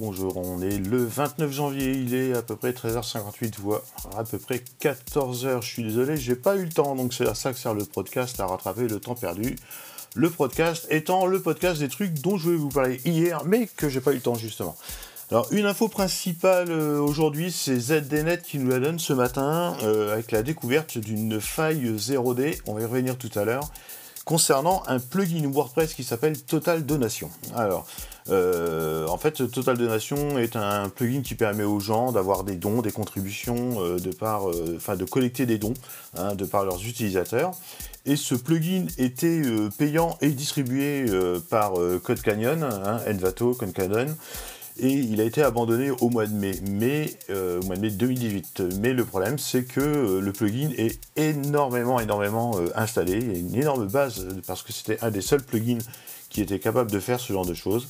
bonjour, on est le 29 janvier, il est à peu près 13h58, voire à peu près 14h, je suis désolé, j'ai pas eu le temps, donc c'est à ça que sert le podcast, à rattraper le temps perdu. Le podcast étant le podcast des trucs dont je vais vous parler hier, mais que j'ai pas eu le temps justement. Alors une info principale euh, aujourd'hui, c'est ZDNet qui nous la donne ce matin euh, avec la découverte d'une faille 0D, on va y revenir tout à l'heure, concernant un plugin WordPress qui s'appelle Total Donation. Alors, euh, en fait, Total Donation est un plugin qui permet aux gens d'avoir des dons, des contributions, euh, de par, euh, de collecter des dons hein, de par leurs utilisateurs. Et ce plugin était payant et distribué par Code Canyon, hein, Envato, Code Canyon et il a été abandonné au mois de mai, mai au mois mai 2018. Mais le problème, c'est que le plugin est énormément, énormément installé. Il y a une énorme base parce que c'était un des seuls plugins qui était capable de faire ce genre de choses.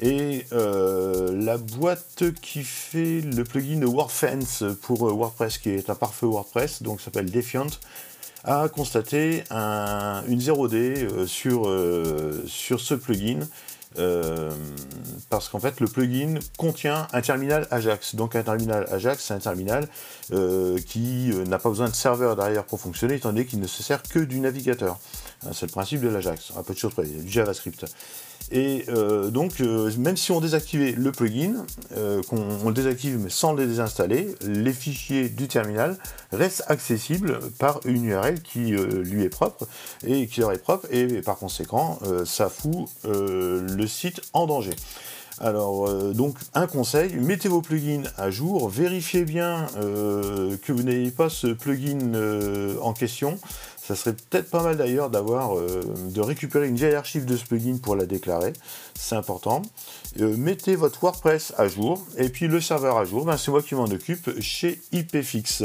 Et euh, la boîte qui fait le plugin WordFence pour euh, WordPress, qui est un parfait WordPress, donc s'appelle Defiant, a constaté une 0D euh, sur, sur ce plugin. Parce qu'en fait le plugin contient un terminal Ajax. Donc un terminal Ajax, c'est un terminal qui n'a pas besoin de serveur derrière pour fonctionner, étant donné qu'il ne se sert que du navigateur. C'est le principe de l'Ajax, un peu de choses du JavaScript. Et euh, donc, euh, même si on désactivait le plugin, euh, qu'on le désactive mais sans le désinstaller, les fichiers du terminal restent accessibles par une URL qui lui est propre et qui leur est propre, et, par conséquent, ça fout le site en danger. Alors, donc, un conseil, mettez vos plugins à jour, vérifiez bien que vous n'ayez pas ce plugin en question, ça serait peut-être pas mal d'ailleurs d'avoir, euh, de récupérer une vieille archive de ce plugin pour la déclarer. C'est important. Euh, mettez votre WordPress à jour et puis le serveur à jour. Ben, c'est moi qui m'en occupe chez IPFix.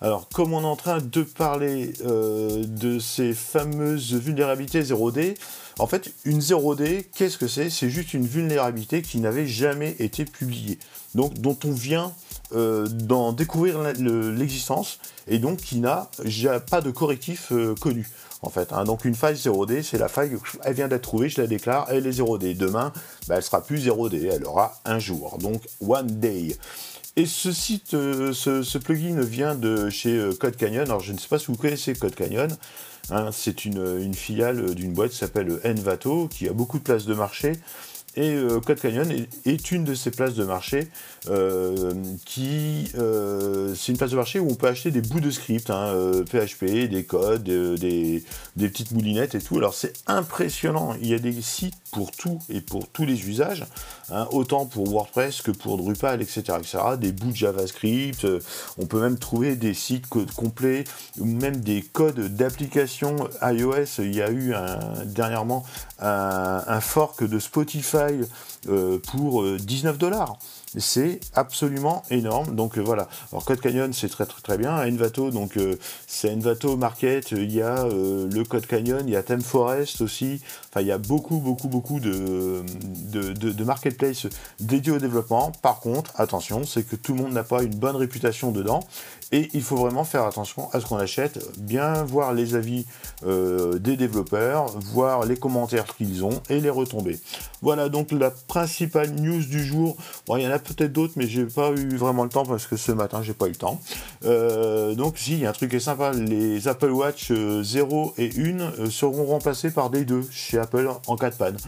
Alors, comme on est en train de parler euh, de ces fameuses vulnérabilités 0D, en fait, une 0D, qu'est-ce que c'est? C'est juste une vulnérabilité qui n'avait jamais été publiée. Donc, dont on vient euh, d'en découvrir l'existence et donc qui n'a pas de correctif euh, connu. En fait, hein. donc une faille 0D, c'est la faille, elle vient d'être trouvée, je la déclare, elle est 0D. Demain, bah, elle sera plus 0D, elle aura un jour, donc one day. Et ce site, euh, ce, plugin vient de chez Code Canyon. Alors je ne sais pas si vous connaissez Code Canyon. Hein. c'est une, une, filiale d'une boîte qui s'appelle Envato, qui a beaucoup de places de marché. Et euh, Code Canyon est, une de ces places de marché euh, qui, euh, c'est une place de marché où on peut acheter des bouts de script, PHP, hein, des codes, des, petites moulinettes et tout. Alors c'est impressionnant. Il y a des sites pour tout et pour tous les usages, hein, autant pour WordPress que pour Drupal, etc.. Des bouts de JavaScript. on peut même trouver des sites complets ou même des codes d'application iOS. Il y a eu dernièrement un fork de Spotify euh, pour 19 euh, dollars. C'est absolument énorme. Donc euh, voilà. Alors Code Canyon, c'est très très bien. Envato, donc c'est Envato Market. Il y a le Code Canyon, il y a Theme Forest aussi. Enfin, il y a beaucoup beaucoup beaucoup de, de, dédiés au développement. Par contre, attention, c'est que tout le monde n'a pas une bonne réputation dedans. Et il faut vraiment faire attention à ce qu'on achète, bien voir les avis euh, des développeurs, voir les commentaires qu'ils ont et les retombées. Voilà donc la principale news du jour. Bon, il y en a peut-être d'autres, mais j'ai pas eu vraiment le temps parce que ce matin j'ai pas eu le temps. Euh, donc si, il y a un truc qui est sympa, les Apple Watch 0 euh, et 1 seront remplacés par des 2 chez Apple en 4 pannes.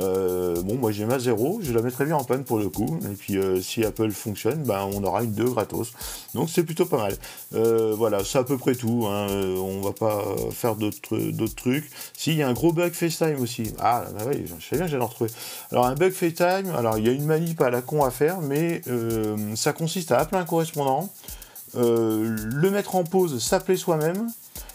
Euh, bon, moi j'ai ma 0, je la mettrai bien en panne pour le coup. Et puis euh, si Apple fonctionne, ben, on aura une 2 gratos. Donc c'est plutôt pas mal. Euh, voilà, c'est à peu près tout. Hein. on va pas faire d'autres trucs. Si, il y a un gros bug FaceTime aussi. Ah, bah oui, je sais bien, j'allais en retrouver. Alors un bug FaceTime, alors il y a une manip à la con à faire, mais ça consiste à appeler un correspondant, le mettre en pause, s'appeler soi-même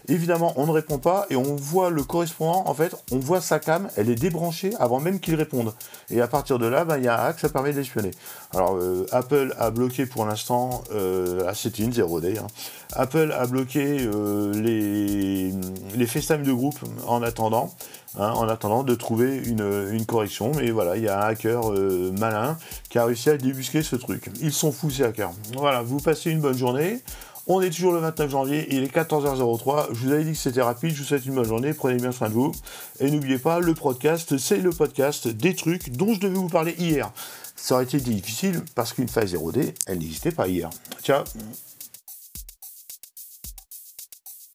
Évidemment, on ne répond pas et on voit le correspondant, en fait, on voit sa cam, elle est débranchée avant même qu'il réponde. Et à partir de là, ben, il y a un hack, ça permet d'espionner. Alors, euh, Apple a bloqué pour l'instant, euh, ah, c'était une 0D, hein. Apple a bloqué euh, les, les FaceTime de groupe en attendant. Hein, en attendant de trouver une, correction. Mais voilà, il y a un hacker malin qui a réussi à débusquer ce truc. Ils sont fous ces hackers. Voilà, vous passez une bonne journée. On est toujours le 29 janvier, il est 14h03. Je vous avais dit que c'était rapide, je vous souhaite une bonne journée, prenez bien soin de vous. Et n'oubliez pas, le podcast, c'est le podcast des trucs dont je devais vous parler hier. Ça aurait été difficile parce qu'une phase 0D, elle n'existait pas hier. Ciao